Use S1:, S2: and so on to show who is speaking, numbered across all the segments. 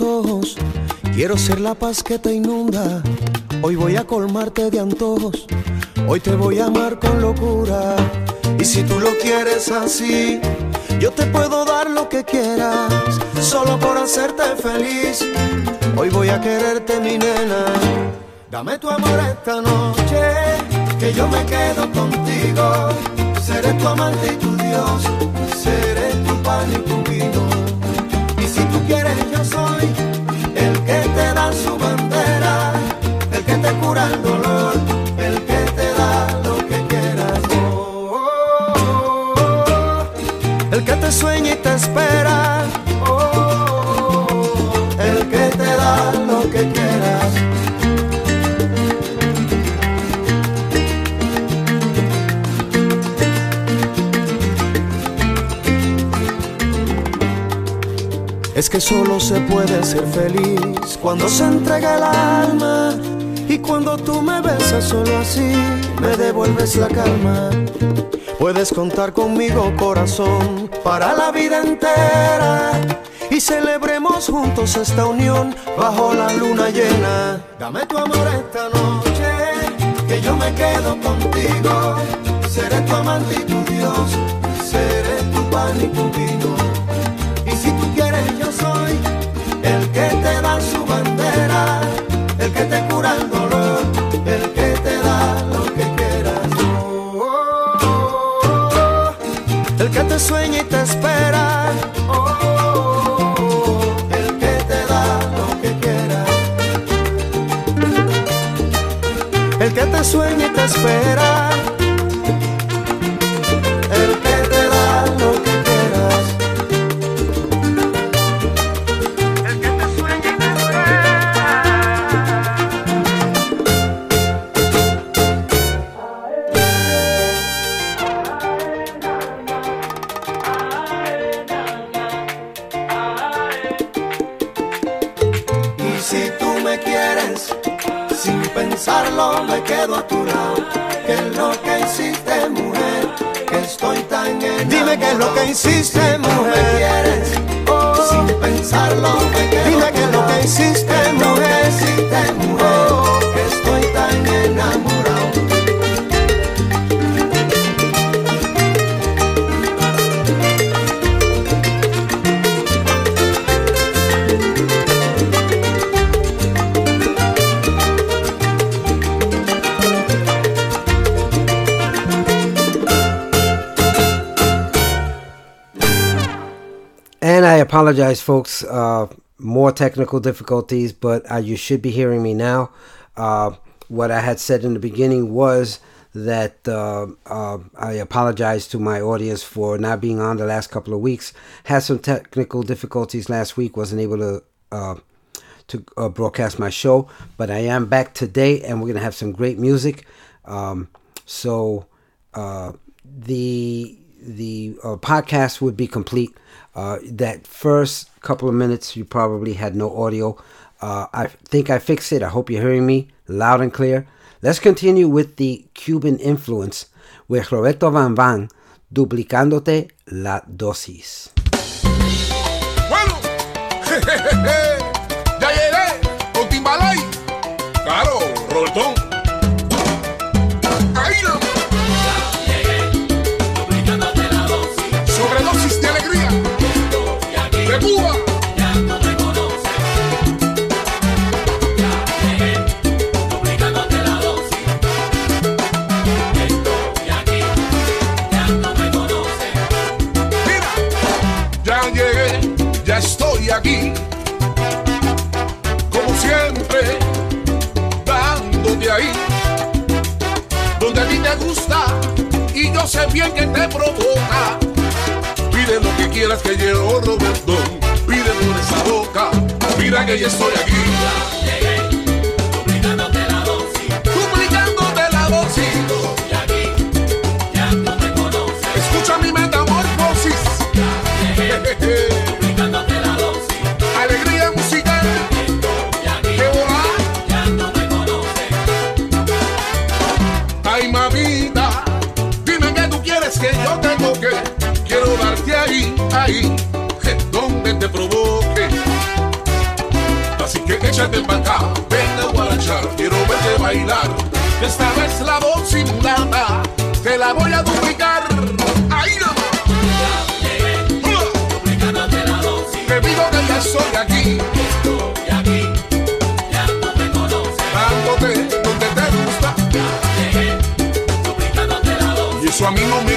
S1: Ojos, quiero ser la paz que te inunda. Hoy voy a colmarte de antojos, hoy te voy a amar con locura. Y si tú lo quieres así, yo te puedo dar lo que quieras, solo por hacerte feliz. Hoy voy a quererte, mi nena. Dame tu amor esta noche, que yo me quedo contigo. Seré tu amante y tu Dios, seré tu pan y tu vino solo se puede ser feliz cuando se entrega el alma. Y cuando tú me besas solo así, me devuelves la calma. Puedes contar conmigo, corazón, para la vida entera. Y celebremos juntos esta unión bajo la luna llena. Dame tu amor esta noche, que yo me quedo contigo. Seré tu amante y tu Dios, seré tu pan y tu vino soy el que te da su bandera, el que te cura el dolor, el que te da lo que quieras. Oh, el que te sueña y te espera. Oh, el que te da lo que quieras. El que te sueña y te espera.
S2: Apologize, folks. Uh, more technical difficulties, but uh, you should be hearing me now. Uh, what I had said in the beginning was that uh, uh, I apologize to my audience for not being on the last couple of weeks. Had some technical difficulties last week, wasn't able to uh, to uh, broadcast my show, but I am back today, and we're gonna have some great music. Um, so uh, the the uh, podcast would be complete uh, that first couple of minutes, you probably had no audio. Uh, I think I fixed it. I hope you're hearing me loud and clear. Let's continue with the Cuban influence with Roberto Van Van duplicándote la dosis.
S3: Bueno, sé bien que te provoca. Pide lo que quieras que yo Roberto, pide por esa boca. Mira que yo estoy aquí. ahí donde te provoque. Así que échate para acá, ven a guarachar, quiero verte bailar. Esta vez la voz simulada, te la voy a duplicar. Ahí
S4: no.
S3: Te digo que ya soy aquí.
S4: Estoy aquí, ya tú me conoces.
S3: Dándote donde te gusta.
S4: Ya llegué, duplicándote la voz.
S3: Y eso a mí no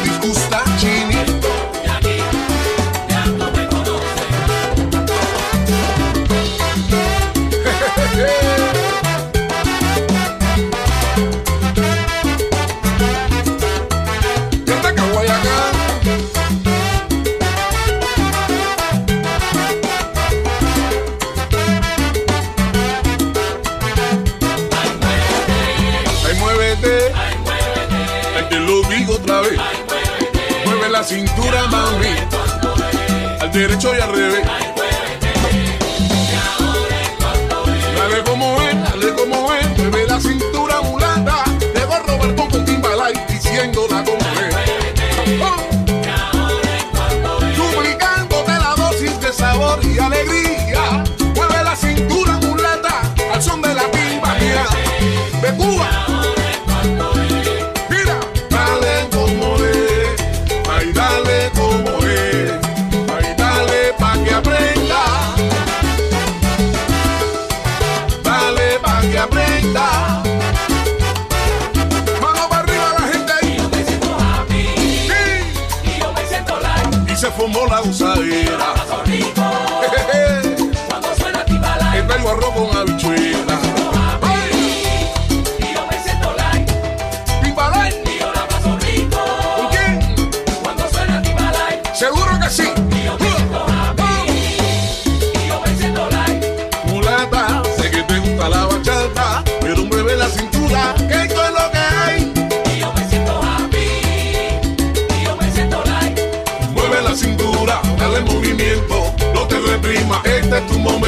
S3: derecho y al revés. Dale como es, dale como es, mueve la cintura mulata. Debo Roberto con Timbalay diciendo como la usadera.
S4: Cuando suena timbalay. Y
S5: vengo a robo un prima, eita, é
S2: tu momento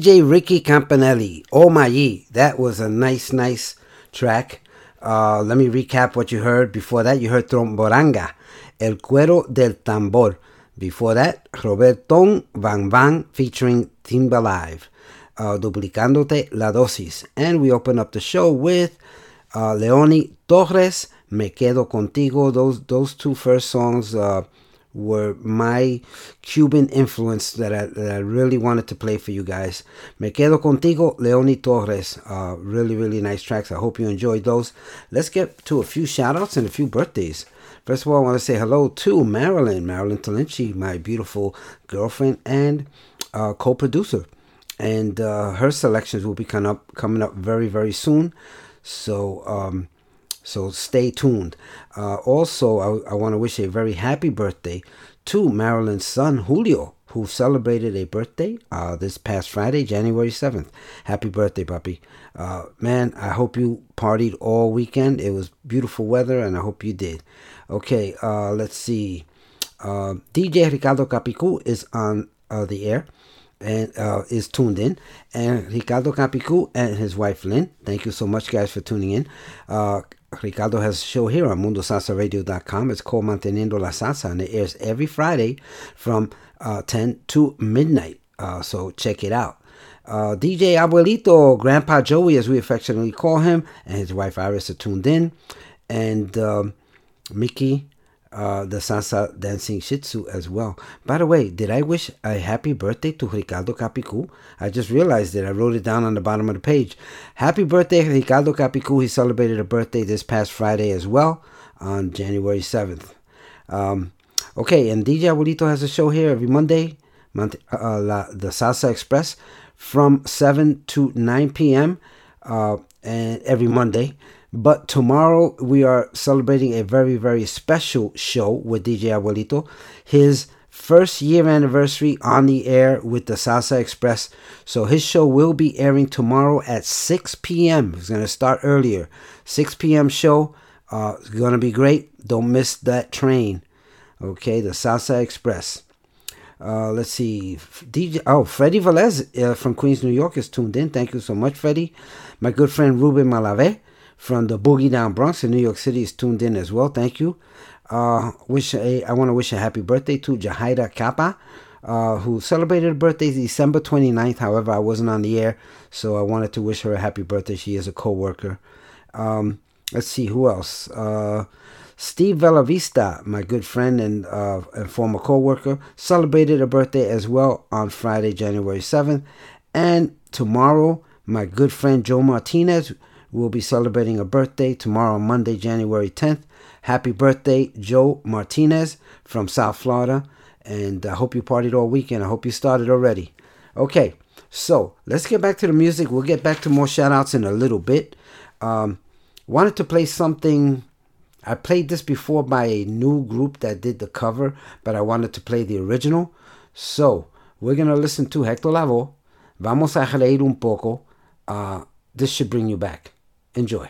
S2: DJ Ricky Campanelli. Oh my. That was a nice, nice track. Uh, let me recap what you heard. Before that, you heard Tromboranga, El Cuero del Tambor. Before that, Roberton Van Van featuring Timba Live, uh, Duplicándote la Dosis. And we open up the show with uh, Leoni Torres, Me Quedo Contigo. Those, those two first songs uh, were my Cuban influence that I, that I really wanted to play for you guys. Me Quedo Contigo, Leoni Torres. Uh, really, really nice tracks. I hope you enjoyed those. Let's get to a few shout outs and a few birthdays. First of all, I want to say hello to Marilyn, Marilyn Talinci, my beautiful girlfriend and uh, co producer. And uh, her selections will be coming up, coming up very, very soon. So, um, so stay tuned. Uh, also, I, I want to wish a very happy birthday to Marilyn's son, Julio, who celebrated a birthday uh, this past Friday, January 7th. Happy birthday, puppy. Uh, man, I hope you partied all weekend. It was beautiful weather, and I hope you did. Okay, uh, let's see. Uh, DJ Ricardo Capicu is on uh, the air and uh, is tuned in. And Ricardo Capicu and his wife Lynn, thank you so much, guys, for tuning in. Ricardo has a show here on MundoSalsaRadio.com. It's called Manteniendo la Salsa, and it airs every Friday from uh, 10 to midnight. Uh, so check it out. Uh, DJ Abuelito, Grandpa Joey, as we affectionately call him, and his wife Iris are tuned in. And um, Mickey, uh, the salsa dancing shih tzu as well. By the way, did I wish a happy birthday to Ricardo Capicu? I just realized that I wrote it down on the bottom of the page. Happy birthday, Ricardo Capicu. He celebrated a birthday this past Friday as well on January 7th. Um, okay, and DJ Abuelito has a show here every Monday, uh, la, the Salsa Express, from 7 to 9 p.m. Uh, and every Monday. But tomorrow we are celebrating a very, very special show with DJ Abuelito. His first year anniversary on the air with the Salsa Express. So his show will be airing tomorrow at 6 p.m. It's going to start earlier. 6 p.m. show. Uh, it's going to be great. Don't miss that train. Okay, the Salsa Express. Uh, let's see. DJ, oh, Freddie Velez uh, from Queens, New York is tuned in. Thank you so much, Freddie. My good friend Ruben Malave from the Boogie Down Bronx in New York City is tuned in as well. Thank you. Uh, wish a, I want to wish a happy birthday to Jahaira Kappa, uh, who celebrated her birthday December 29th. However, I wasn't on the air, so I wanted to wish her a happy birthday. She is a co-worker. Um, let's see who else. Uh, Steve Bellavista, my good friend and, uh, and former co-worker, celebrated a birthday as well on Friday, January 7th. And tomorrow, my good friend Joe Martinez will be celebrating a birthday tomorrow, Monday, January 10th. Happy birthday, Joe Martinez from South Florida. And I hope you partied all weekend. I hope you started already. Okay, so let's get back to the music. We'll get back to more shout outs in a little bit. Um, wanted to play something. I played this before by a new group that did the cover, but I wanted to play the original. So we're going to listen to Hector Lavoe. Vamos a reír un poco. Uh, this should bring you back. Enjoy.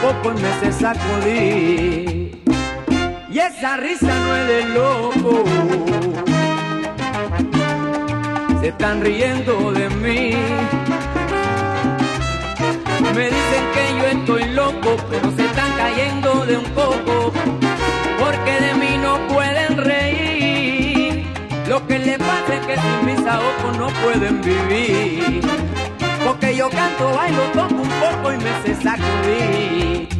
S6: Poco me sé sacudir. Y esa risa no es de loco. Se están riendo de mí. Me dicen que yo estoy loco, pero se están cayendo de un coco. Porque de mí no pueden reír. Lo que les pasa es que sin mis ojos no pueden vivir. Porque yo canto, bailo, toco un poco y me sé sacudir.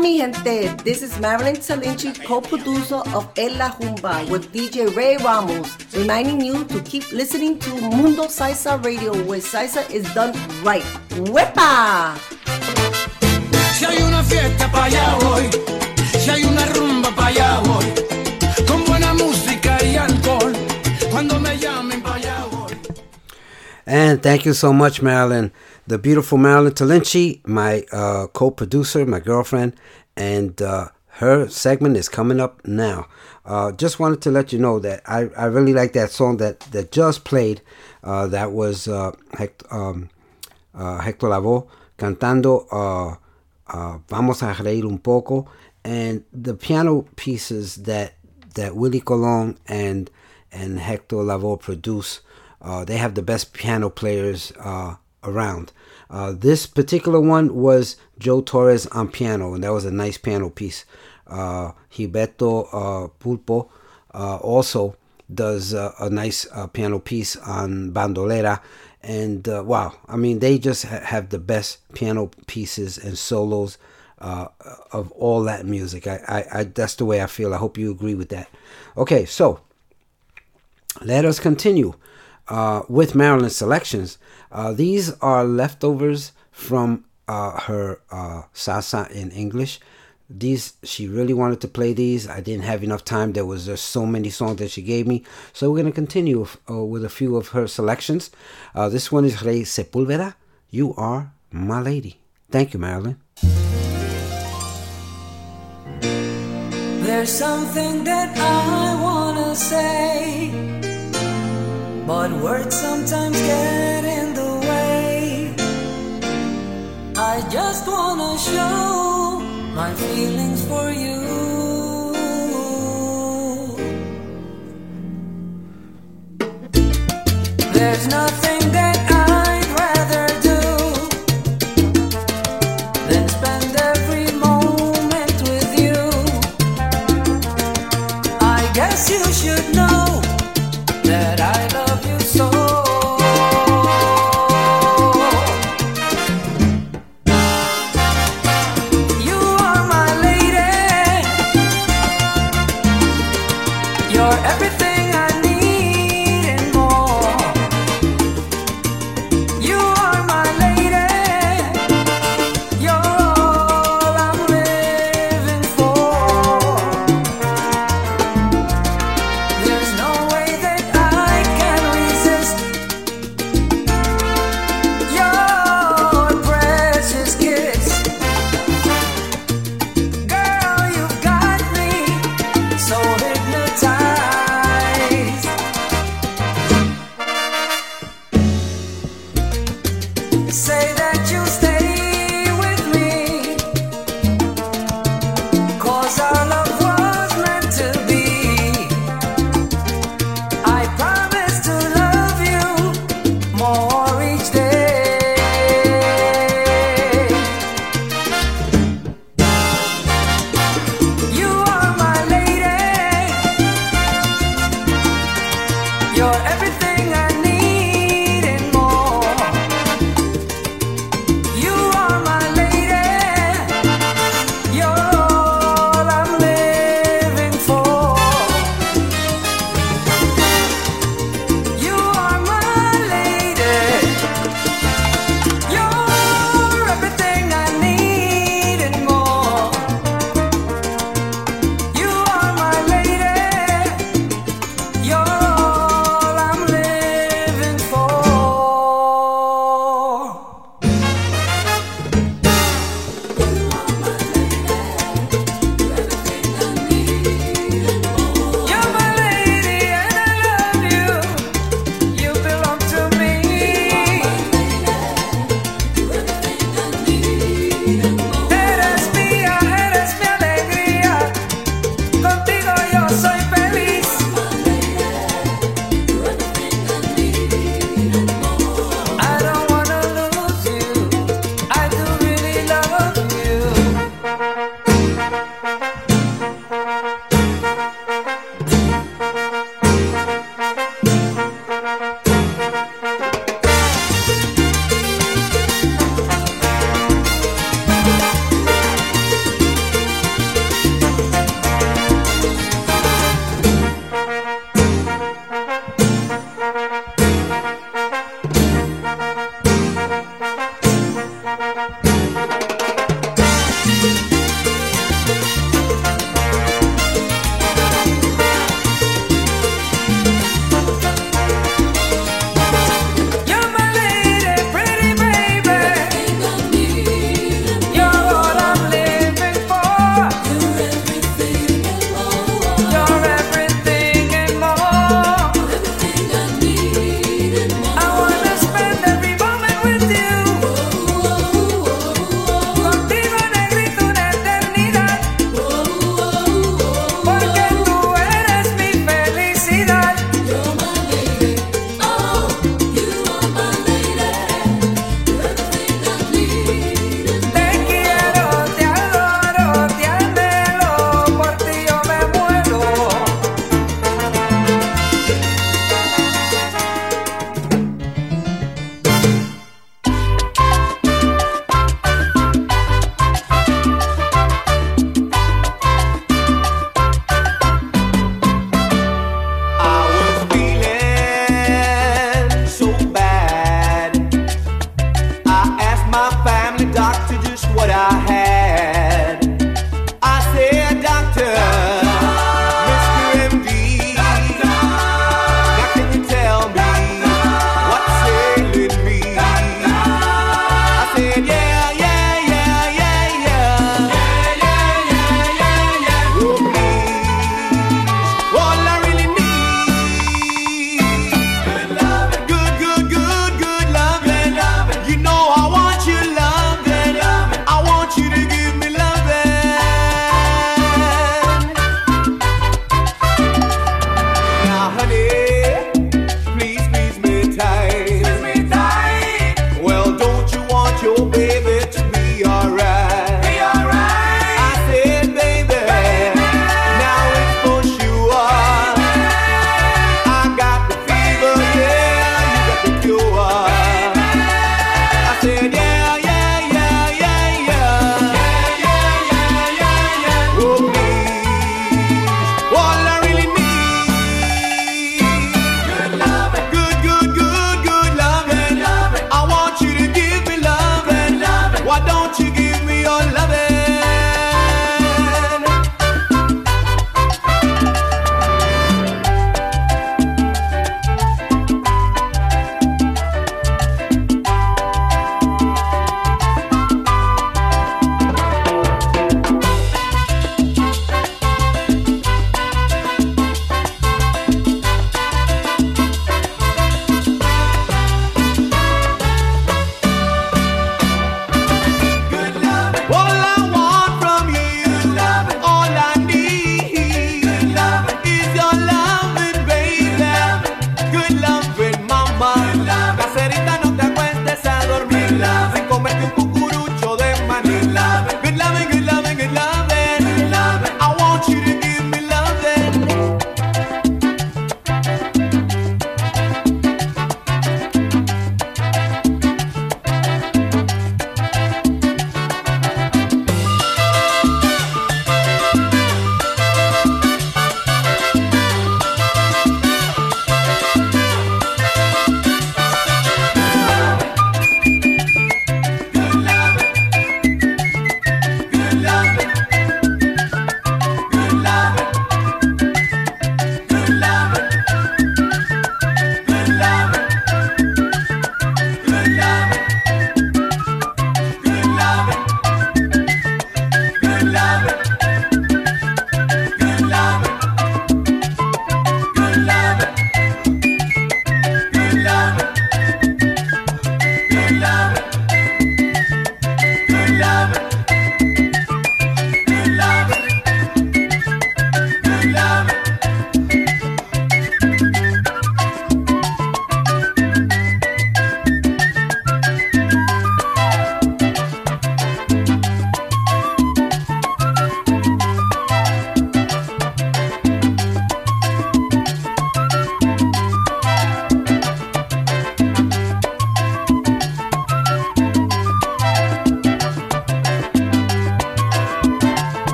S7: Mi gente? This is Marilyn Salinchi, co-producer of En La Rumba with DJ Ray Ramos, reminding you to keep listening to Mundo Salsa Radio, where salsa is done right. ¡Wepa!
S8: Si hay una fiesta para allá voy, si hay una rumba para allá voy, con buena música y alcohol, cuando me llamen para allá voy.
S2: And thank you so much, Marilyn. The beautiful Marilyn Talinci, my uh, co-producer, my girlfriend, and uh, her segment is coming up now. Uh, just wanted to let you know that I, I really like that song that, that just played. Uh, that was uh, Hect- um, uh, Hector Lavoe cantando Vamos a reír un poco. And the piano pieces that that Willie Colon and and Hector Lavoe produce, they have the best piano players around. Uh, this particular one was Joe Torres on piano, and that was a nice piano piece. Uh, Gilberto uh, Pulpo uh, also does uh, a nice uh, piano piece on bandolera, and wow, I mean they just ha- have the best piano pieces and solos uh, of all that music. I, I, I that's the way I feel. I hope you agree with that. Okay, so let us continue uh, with Marilyn's selections. Uh, these are leftovers from uh, her uh, salsa in English. These she really wanted to play these. I didn't have enough time. There was just so many songs that she gave me. So we're gonna continue with, uh, with a few of her selections. Uh, this one is Rey Sepulveda. You are my lady. Thank you, Marilyn.
S9: There's something that I wanna say, but words sometimes get in the way. I just wanna show my feelings for you. There's nothing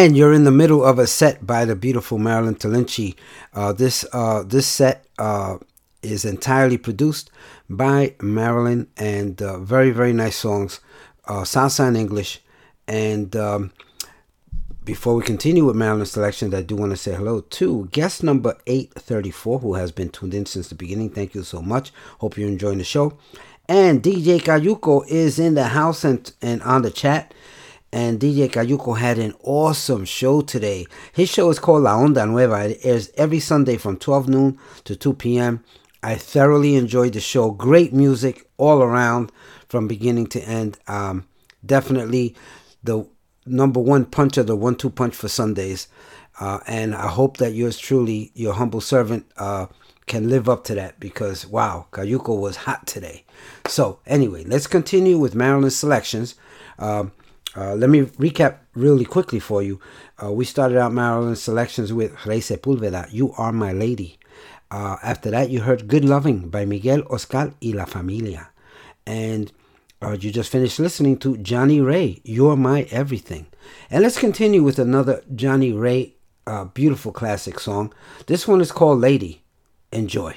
S9: And
S10: you're in the middle of a set by the beautiful Marilyn Talinci. Uh, this uh, this set uh, is entirely produced by Marilyn and uh, very very nice songs, uh, salsa in English. And um, before we continue with Marilyn's selections, I do want to say hello to guest number 834 who has been tuned in since the beginning. Thank you so much. Hope you're enjoying the show. And DJ Cayuco is in the house and, and on the chat. And DJ Cayuco had an awesome show today. His show is called La Onda Nueva. It airs every Sunday from 12 noon to 2 p.m. I thoroughly enjoyed the show. Great music all around from beginning to end. Um, definitely the number one punch puncher, the one two punch for Sundays. Uh, and I hope that yours truly, your humble servant, uh, can live up to that because wow, Cayuco was hot today. So, anyway, let's continue with Marilyn's selections. Um, uh, let me recap really quickly for you. Uh, we started out Marilyn's selections with Rey Sepulveda, You Are My Lady. Uh, after that, you heard Good Loving by Miguel Oscar y La Familia. And uh, you just finished listening to Johnny Ray, You're My Everything. And let's continue with another Johnny Ray uh, beautiful classic song. This one is called Lady. Enjoy.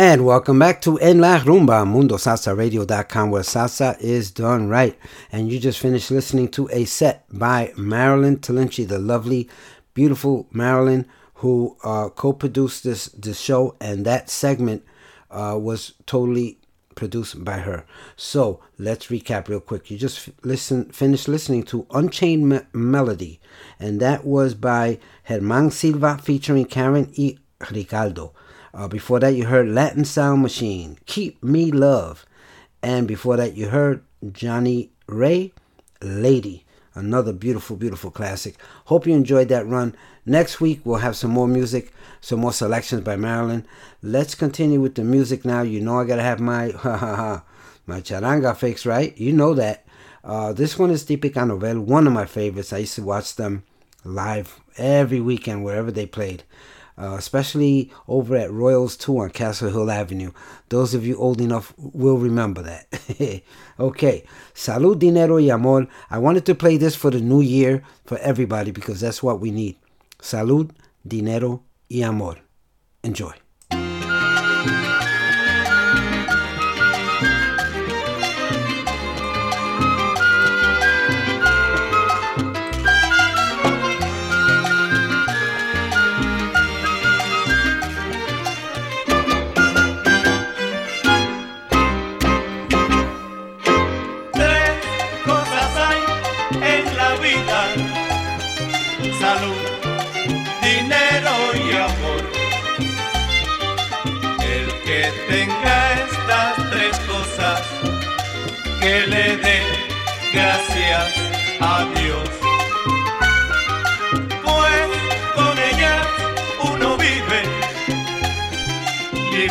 S2: And welcome back to En La Rumba, MundoSalsaRadio.com, where salsa is done right. And you just finished listening to a set by Marilyn Talinci, the lovely, beautiful Marilyn, who uh, co-produced this this show, and that segment uh, was totally produced by her. So let's recap real quick. You just listen, finished listening to Unchained Me- Melody, and that was by Herman Silva featuring Karen y Ricardo. Uh, before that, you heard Latin Sound Machine, Keep Me Love. And before that, you heard Johnny Ray, Lady. Another beautiful, beautiful classic. Hope you enjoyed that run. Next week, we'll have some more music, some more selections by Marilyn. Let's continue with the music now. You know, I got to have my, ha ha ha, my charanga fix, right? You know that. Uh, this one is Típica Novel, one of my favorites. I used to watch them live every weekend, wherever they played uh, especially over at Royals 2 on Castle Hill Avenue. Those of you old enough will remember that. okay, Salud, Dinero y Amor. I wanted to play this for the new year for everybody because that's what we need. Salud, Dinero y Amor. Enjoy.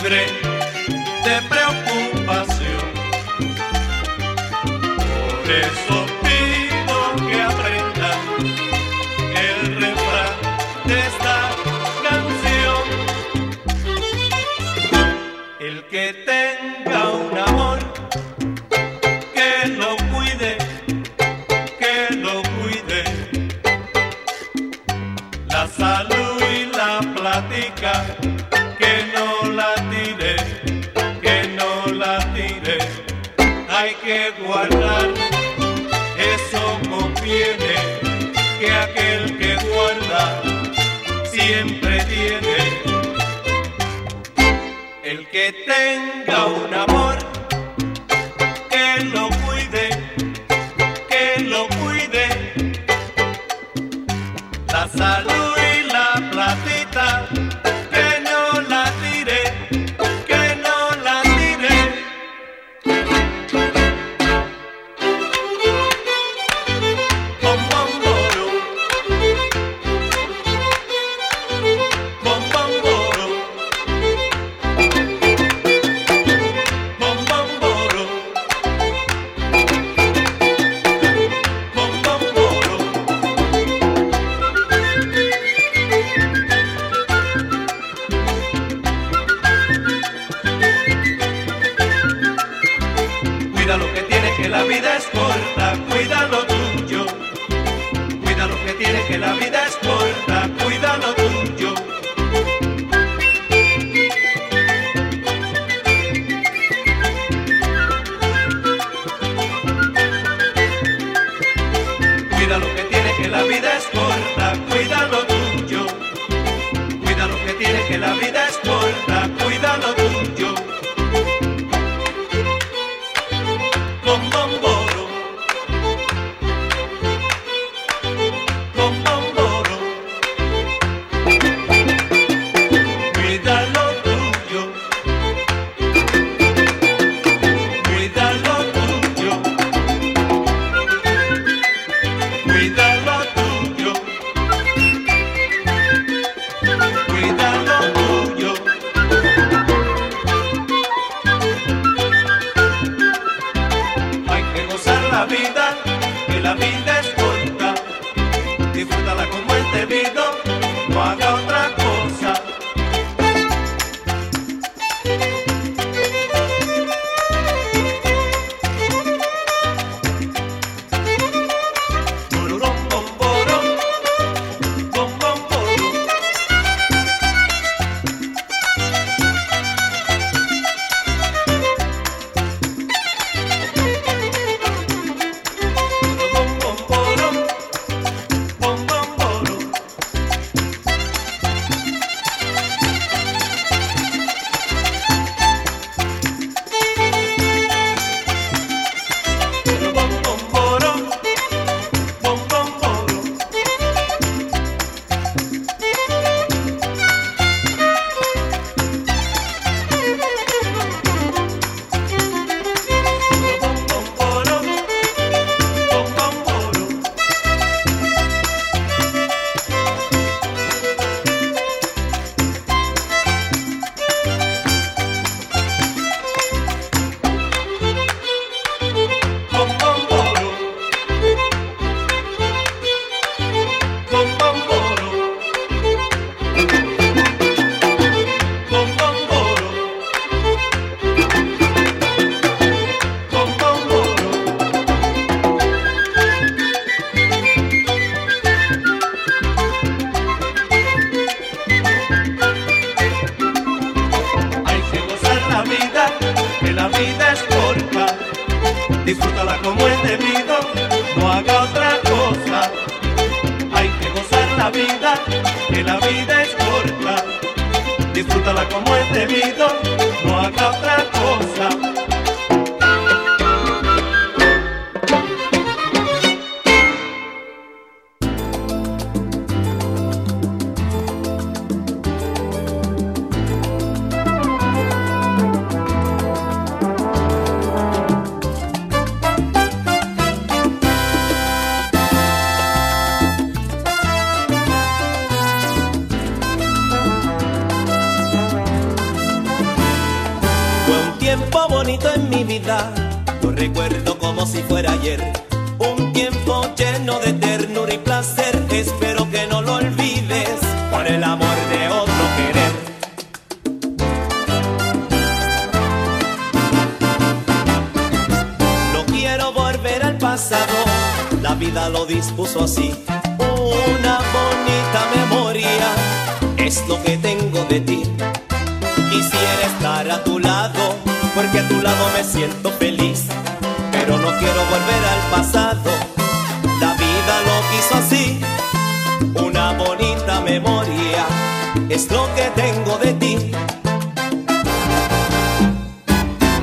S11: De preocupación. Por eso tienes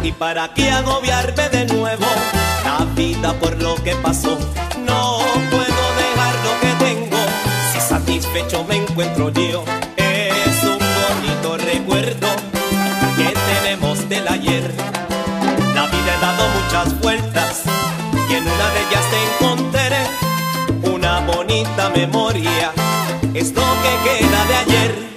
S11: ¿Y para qué agobiarme de nuevo? La vida por lo que pasó, no puedo dejar lo que tengo. Si satisfecho me encuentro yo, es un bonito recuerdo que tenemos del ayer. La vida he dado muchas vueltas y en una de ellas te encontraré. Una bonita memoria es lo que queda de ayer.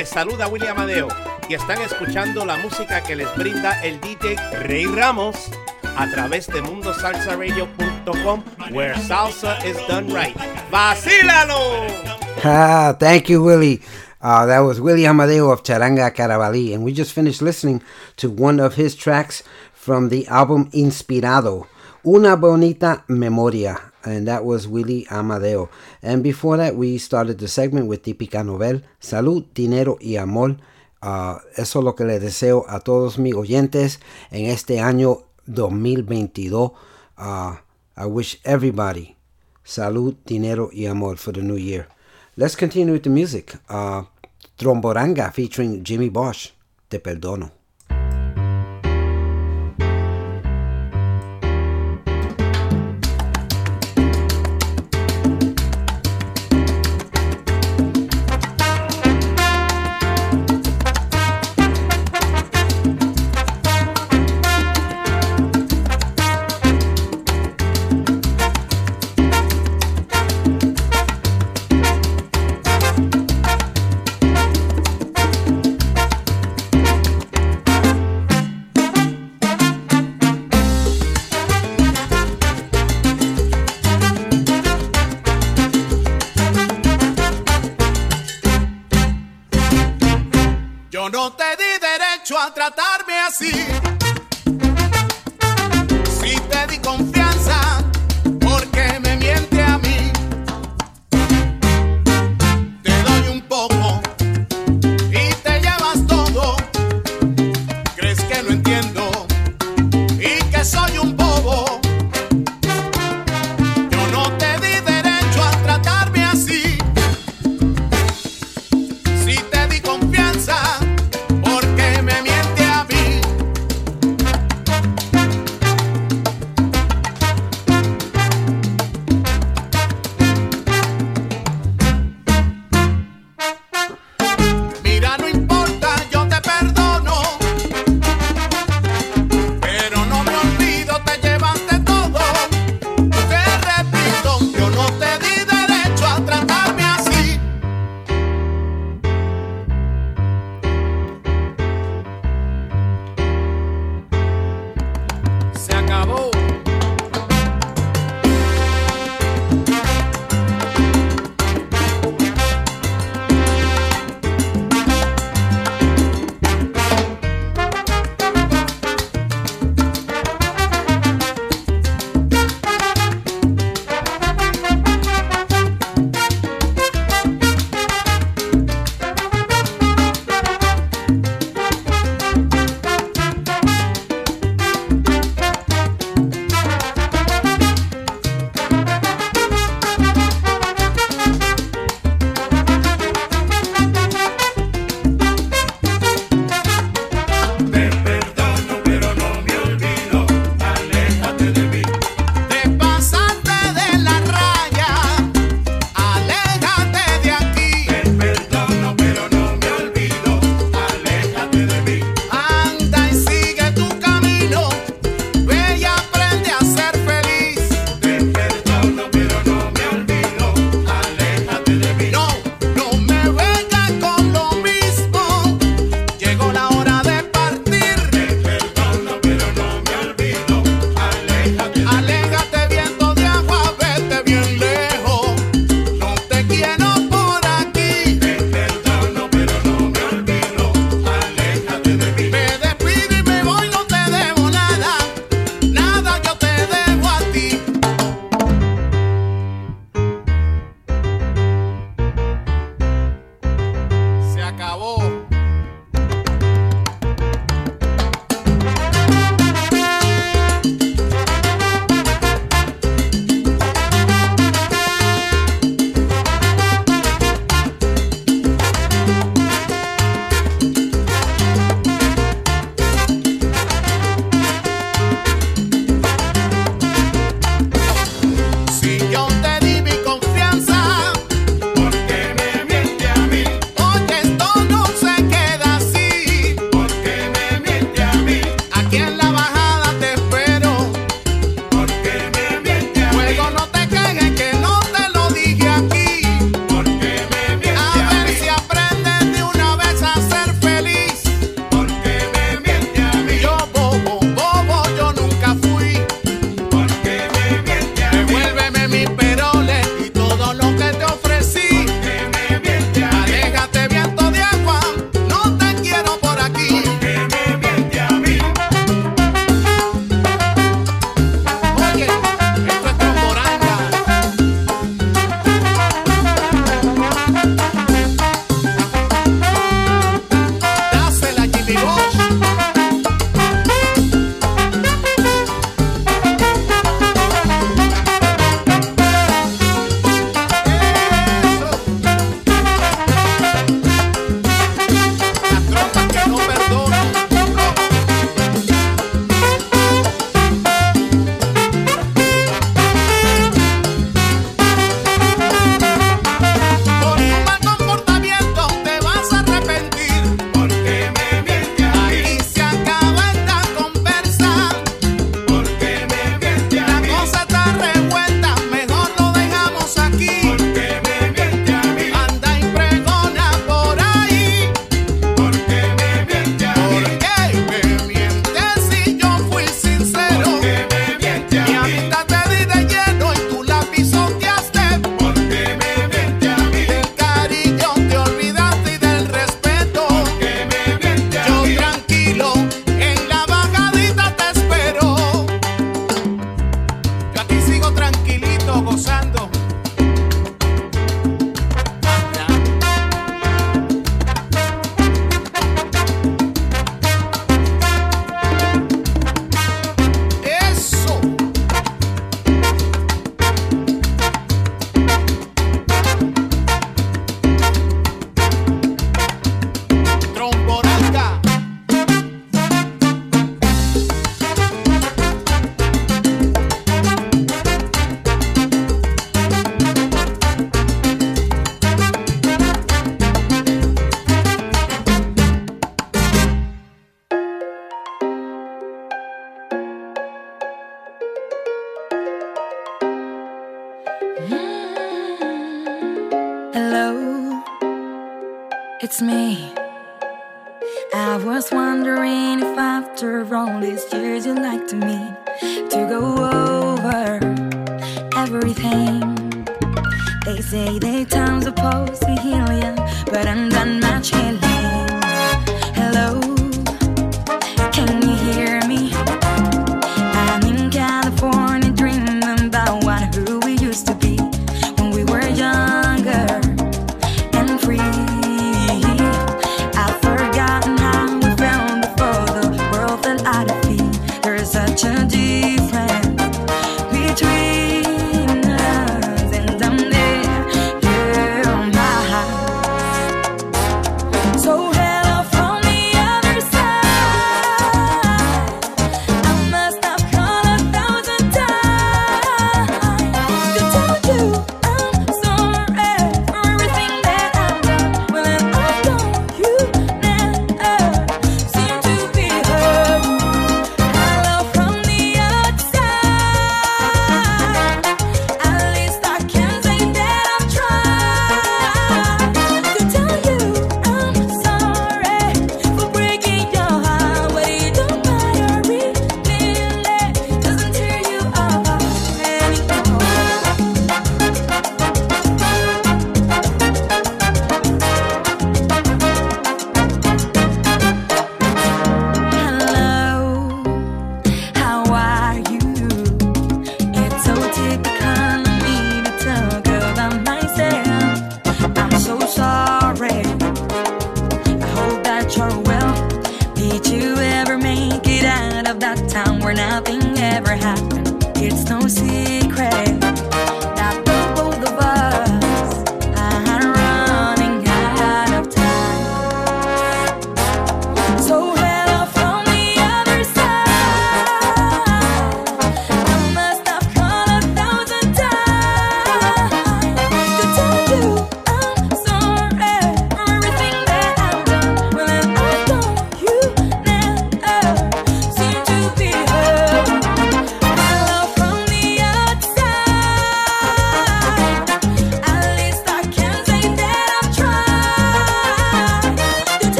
S11: Les saluda William Amadeo y están escuchando la música que les brinda el DJ Rey Ramos a través de mundosalsaradio.com where salsa is done right. ¡Vacílalo!
S2: Ah, thank you, Willie. Uh, that was Willie Amadeo of Charanga Carabalí, and we just finished listening to one of his tracks from the album Inspirado, Una Bonita Memoria, and that was Willie Amadeo. And before that, we started the segment with Típica Novel, Salud, Dinero y Amor. Uh, eso es lo que le deseo a todos mis oyentes en este año 2022. Uh, I wish everybody salud, dinero y amor for the new year. Let's continue with the music. Uh, Tromboranga featuring Jimmy Bosch, Te Perdono.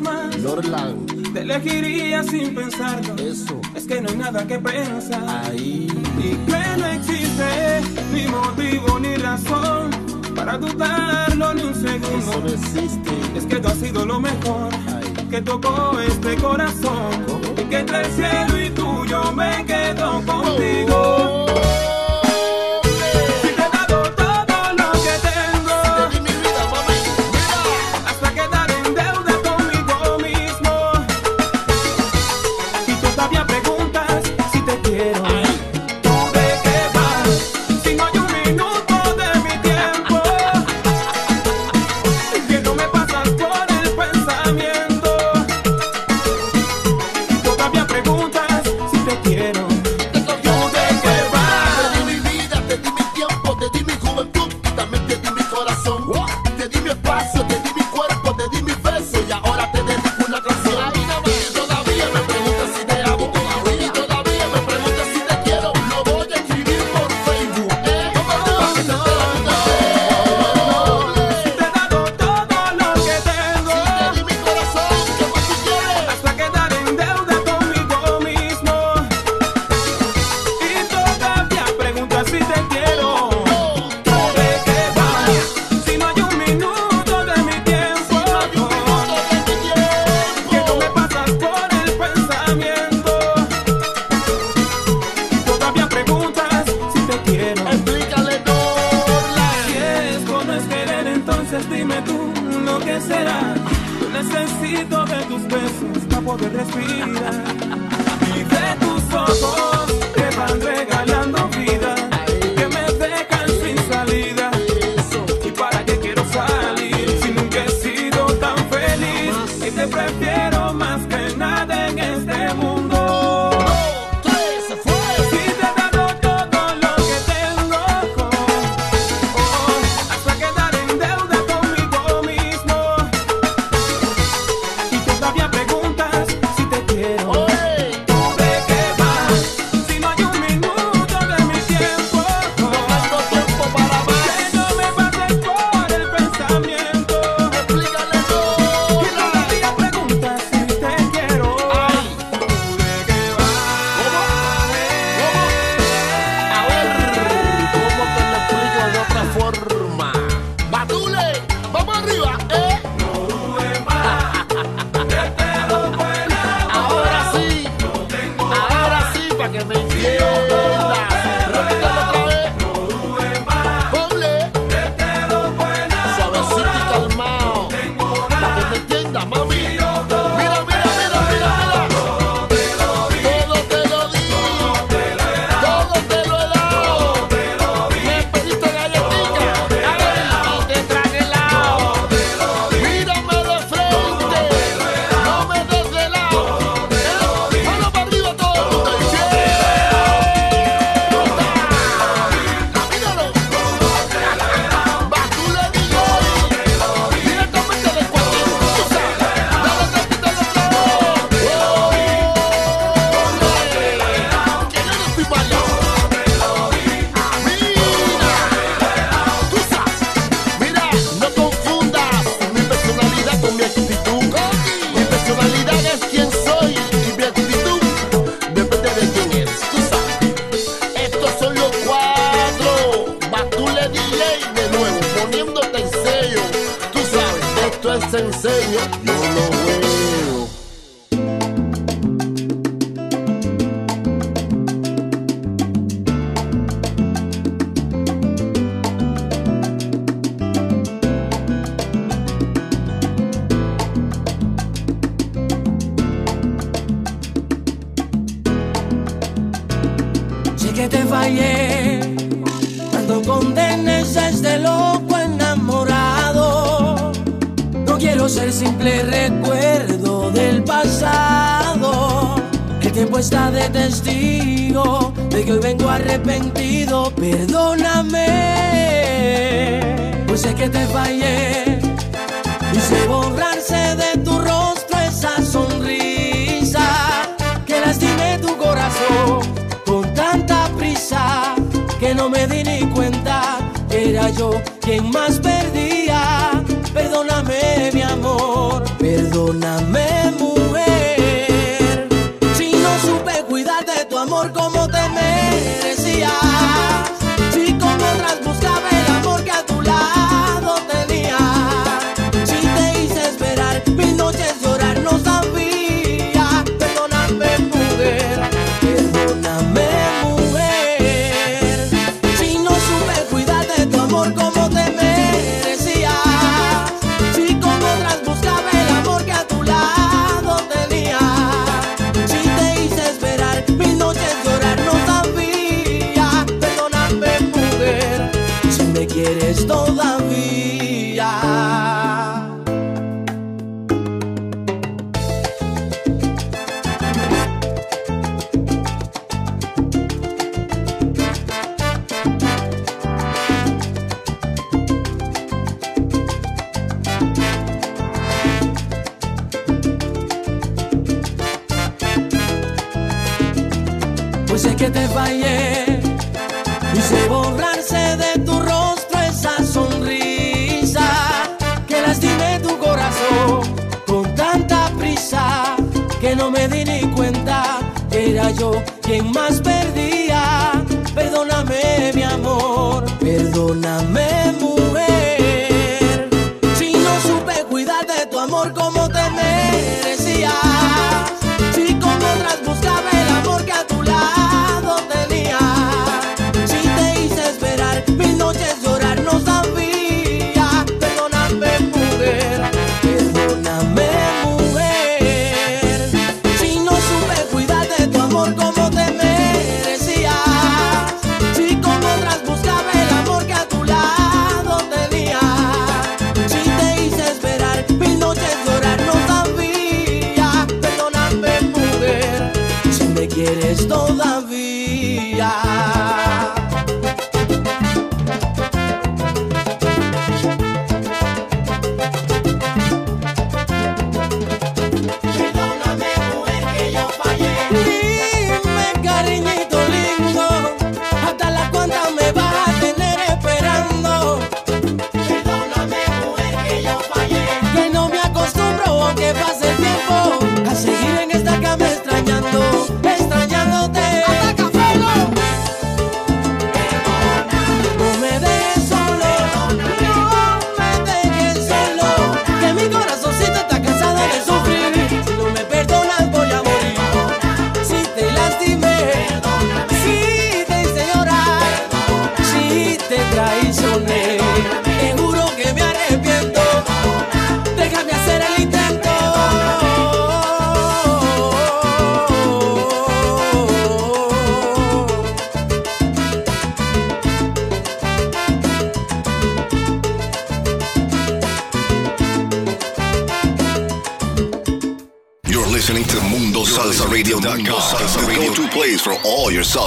S10: Lorland.
S12: Te elegiría sin pensarlo.
S10: Eso.
S12: Es que no hay nada que pensar.
S10: Ahí.
S12: Y que no existe ni motivo ni razón para dudarlo ni un segundo.
S10: Eso no existe.
S12: Es que tú has sido lo mejor que tocó este corazón. Y que entre el cielo y tuyo me quedo
S10: ¡Oh! contigo.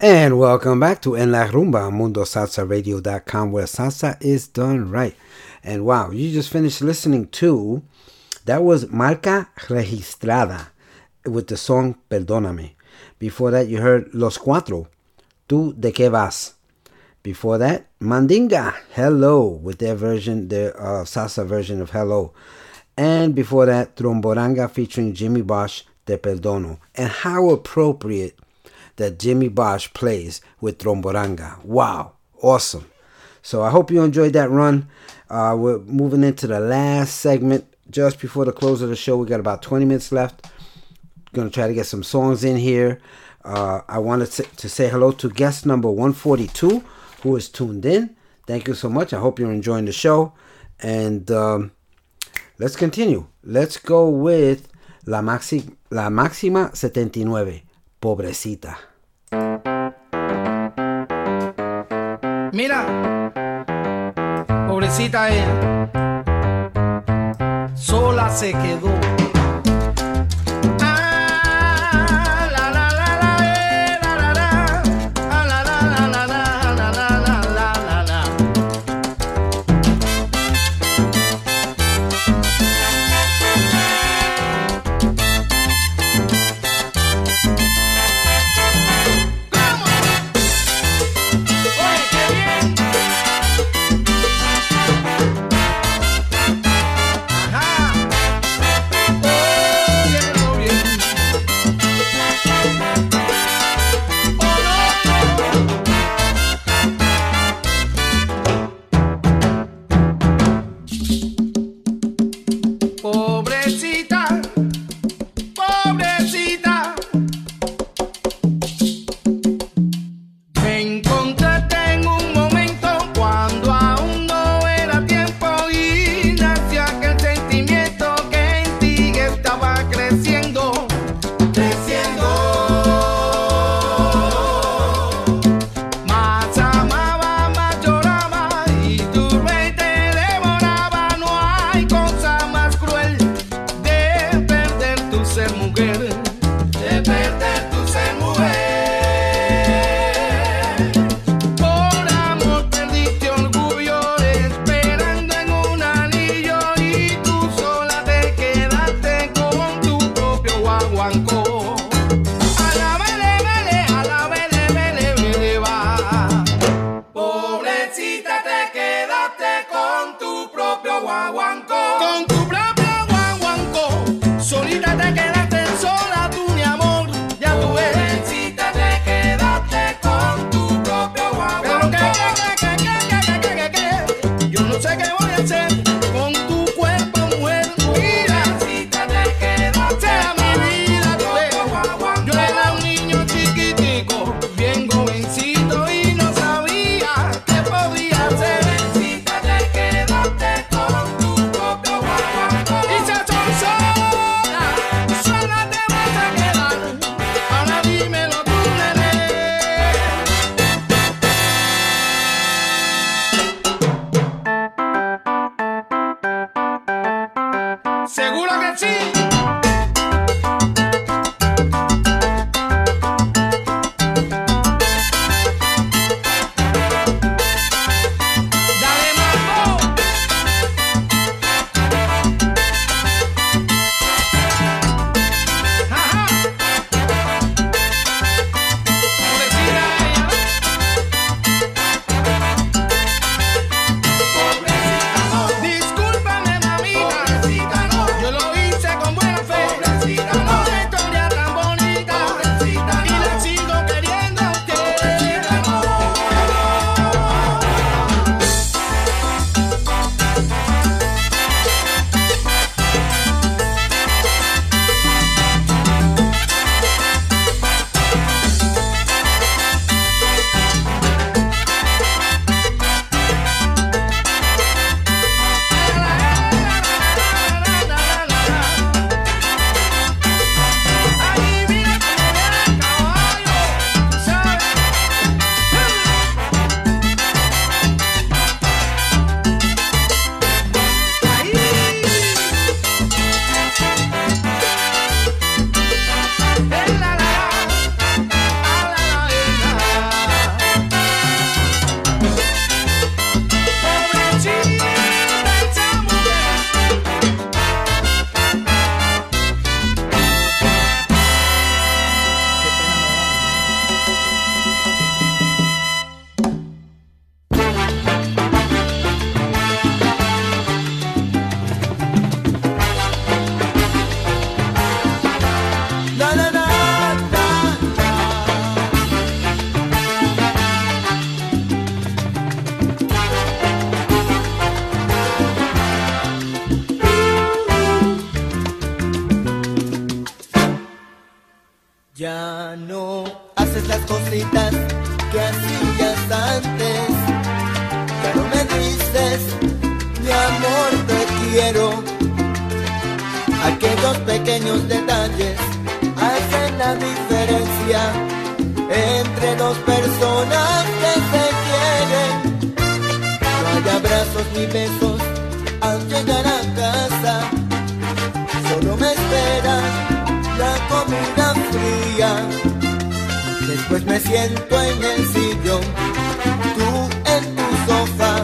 S2: And welcome back to En La Rumba, MundoSalsaRadio.com, where salsa is done right. And wow, you just finished listening to that was Marca Registrada with the song Perdóname. Before that, you heard Los Cuatro, Tú de qué vas. Before that, Mandinga, Hello, with their version, their uh, salsa version of Hello. And before that, Tromboranga featuring Jimmy Bosch, Te Perdono. And how appropriate that Jimmy Bosch plays with Tromboranga. Wow, awesome. So I hope you enjoyed that run. Uh, we're moving into the last segment just before the close of the show. We got about 20 minutes left. Gonna try to get some songs in here. Uh, I wanted to, say hello to guest number 142 who is tuned in. Thank you so much. I hope you're enjoying the show. And um, let's continue. Let's go with La, Maxi, La Máxima 79, Pobrecita.
S13: Mira, pobrecita ella, sola se quedó.
S14: Después me siento en el sillón, tú en tu sofá,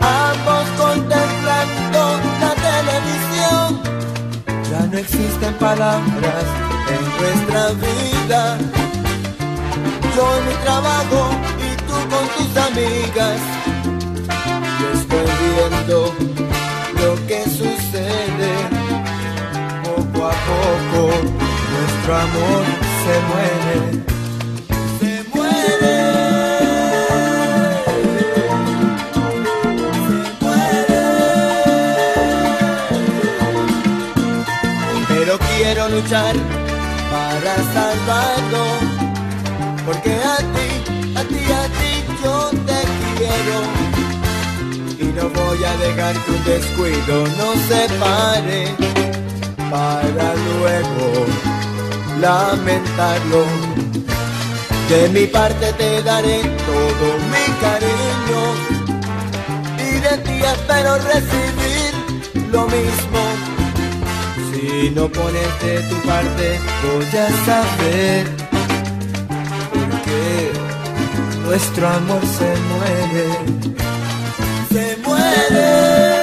S14: ambos contemplando la televisión. Ya no existen palabras en nuestra vida. Yo en mi trabajo y tú con tus amigas. Yo estoy viendo lo que sucede. Poco a poco nuestro amor se muere. para salvarlo. Porque a ti, a ti, a ti yo te quiero. Y no voy a dejar que un descuido nos separe para luego lamentarlo. De mi parte te daré todo mi cariño y de ti espero recibir lo mismo. Si no pones de tu parte, voy a saber por qué nuestro amor se muere. Se muere.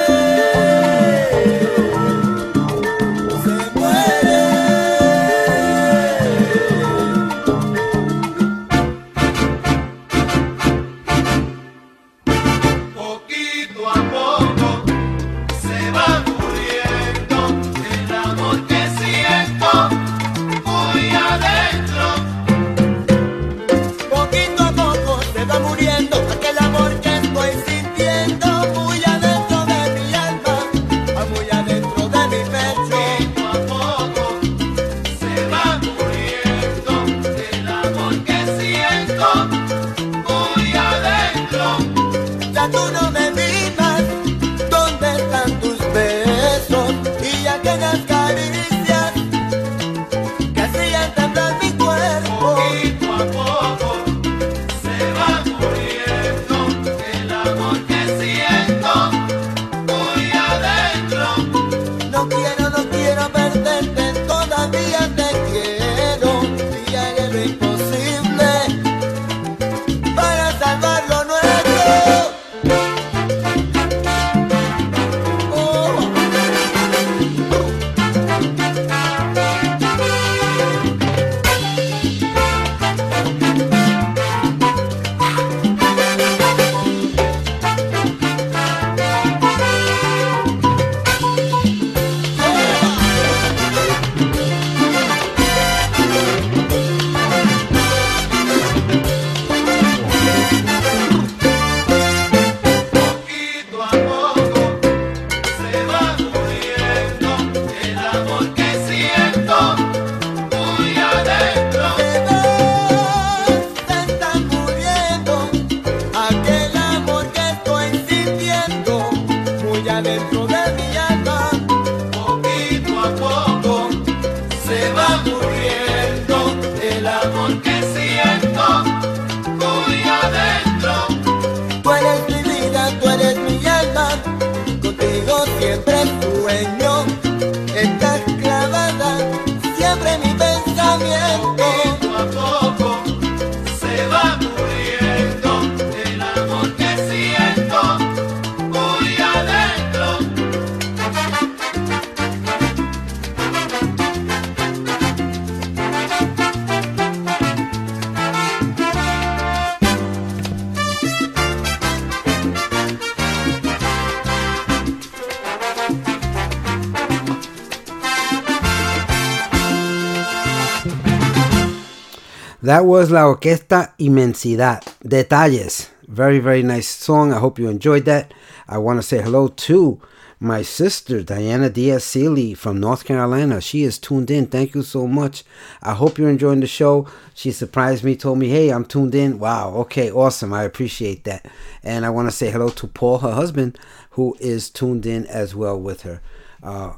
S2: That was La Orquesta Inmensidad. Detalles. Very, very nice song. I hope you enjoyed that. I want to say hello to
S14: my sister, Diana Diaz Seely from North Carolina. She is tuned in. Thank you so much. I hope you're enjoying the show. She surprised me, told me, hey, I'm tuned in. Wow, okay, awesome. I appreciate that. And I want to say hello to Paul, her husband, who is tuned in as well with her. Uh,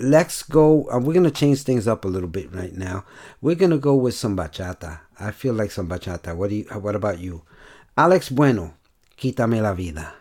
S14: let's go and we're going to change things up a little bit right now. We're going to go with some bachata. I feel like some bachata. What do you what about you? Alex bueno quítame la vida.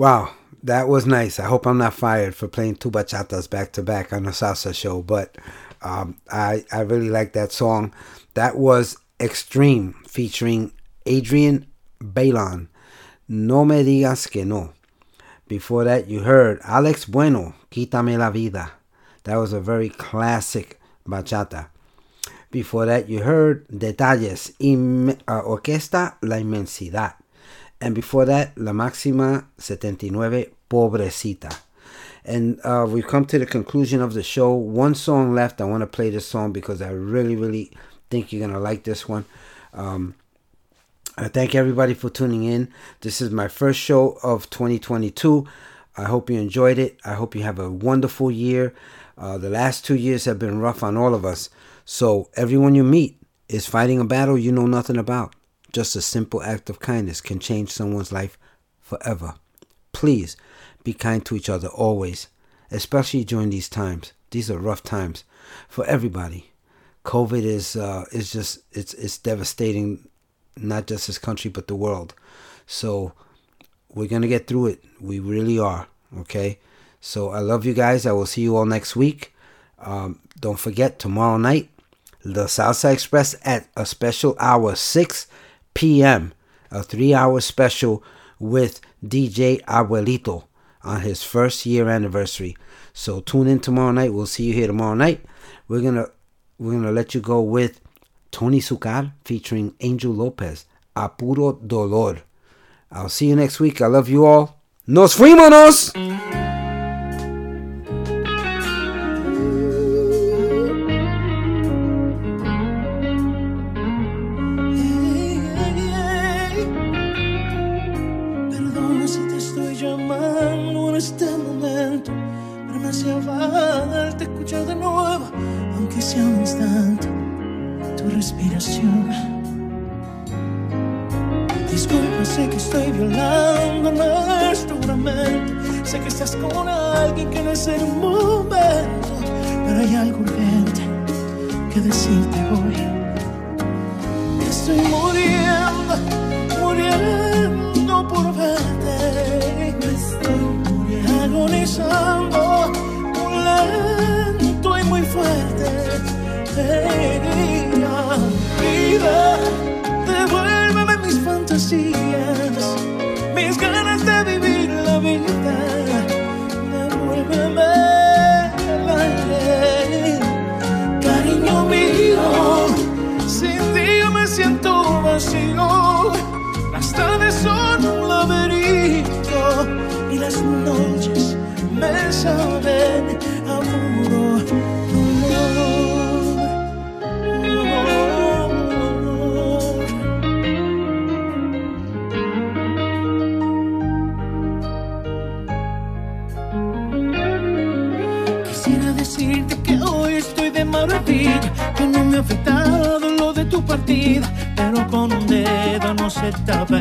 S2: Wow, that was nice. I hope I'm not fired for playing two bachatas back to back on the salsa show, but um, I I really like that song. That was Xtreme featuring Adrienne Bailon. No me digas que no. Before that, you heard Alex Bueno, Quítame la vida. That was a very classic bachata. Before that, you heard Detalles, Im- uh, Orquesta La Inmensidad. And before that, La Máxima 79, Pobrecita. And uh, we've come to the conclusion of the show. One song left. I want to play this song because I really, really think you're going to like this one. Um, I thank everybody for tuning in. This is my first show of 2022. I hope you enjoyed it. I hope you have a wonderful year. Uh, the last two years have been rough on all of us. So, everyone you meet is fighting a battle you know nothing about. Just a simple act of kindness can change someone's life forever. Please be kind to each other always, especially during these times. These are rough times for everybody. COVID is uh, is just it's it's devastating, not just this country but the world. So we're gonna get through it. We really are. Okay. So I love you guys. I will see you all next week. Um, don't forget tomorrow night, the Salsa Express at a special hour 6 p.m. A three-hour special with DJ Abuelito on his first year anniversary. So tune in tomorrow night. We'll see you here tomorrow night. We're gonna we're gonna let you go with Tony Succar featuring Angel Lopez. A Puro Dolor. I'll see you next week. I love you all. Nos fuimos.
S15: este momento verme hacia abajo, te escuchar de nuevo, aunque sea un instante, tu respiración. Disculpa, sé que estoy violando nuestro juramento. Sé que estás con alguien que no es el momento, pero hay algo urgente que decirte hoy. Estoy muriendo, muriendo por ver agonizando, muy lento y muy fuerte te vida, devuélveme mis fantasías. me saben a puro dolor. Quisiera decirte que hoy estoy de maravilla, que no me ha afectado lo de tu partida, pero con un dedo no se tapa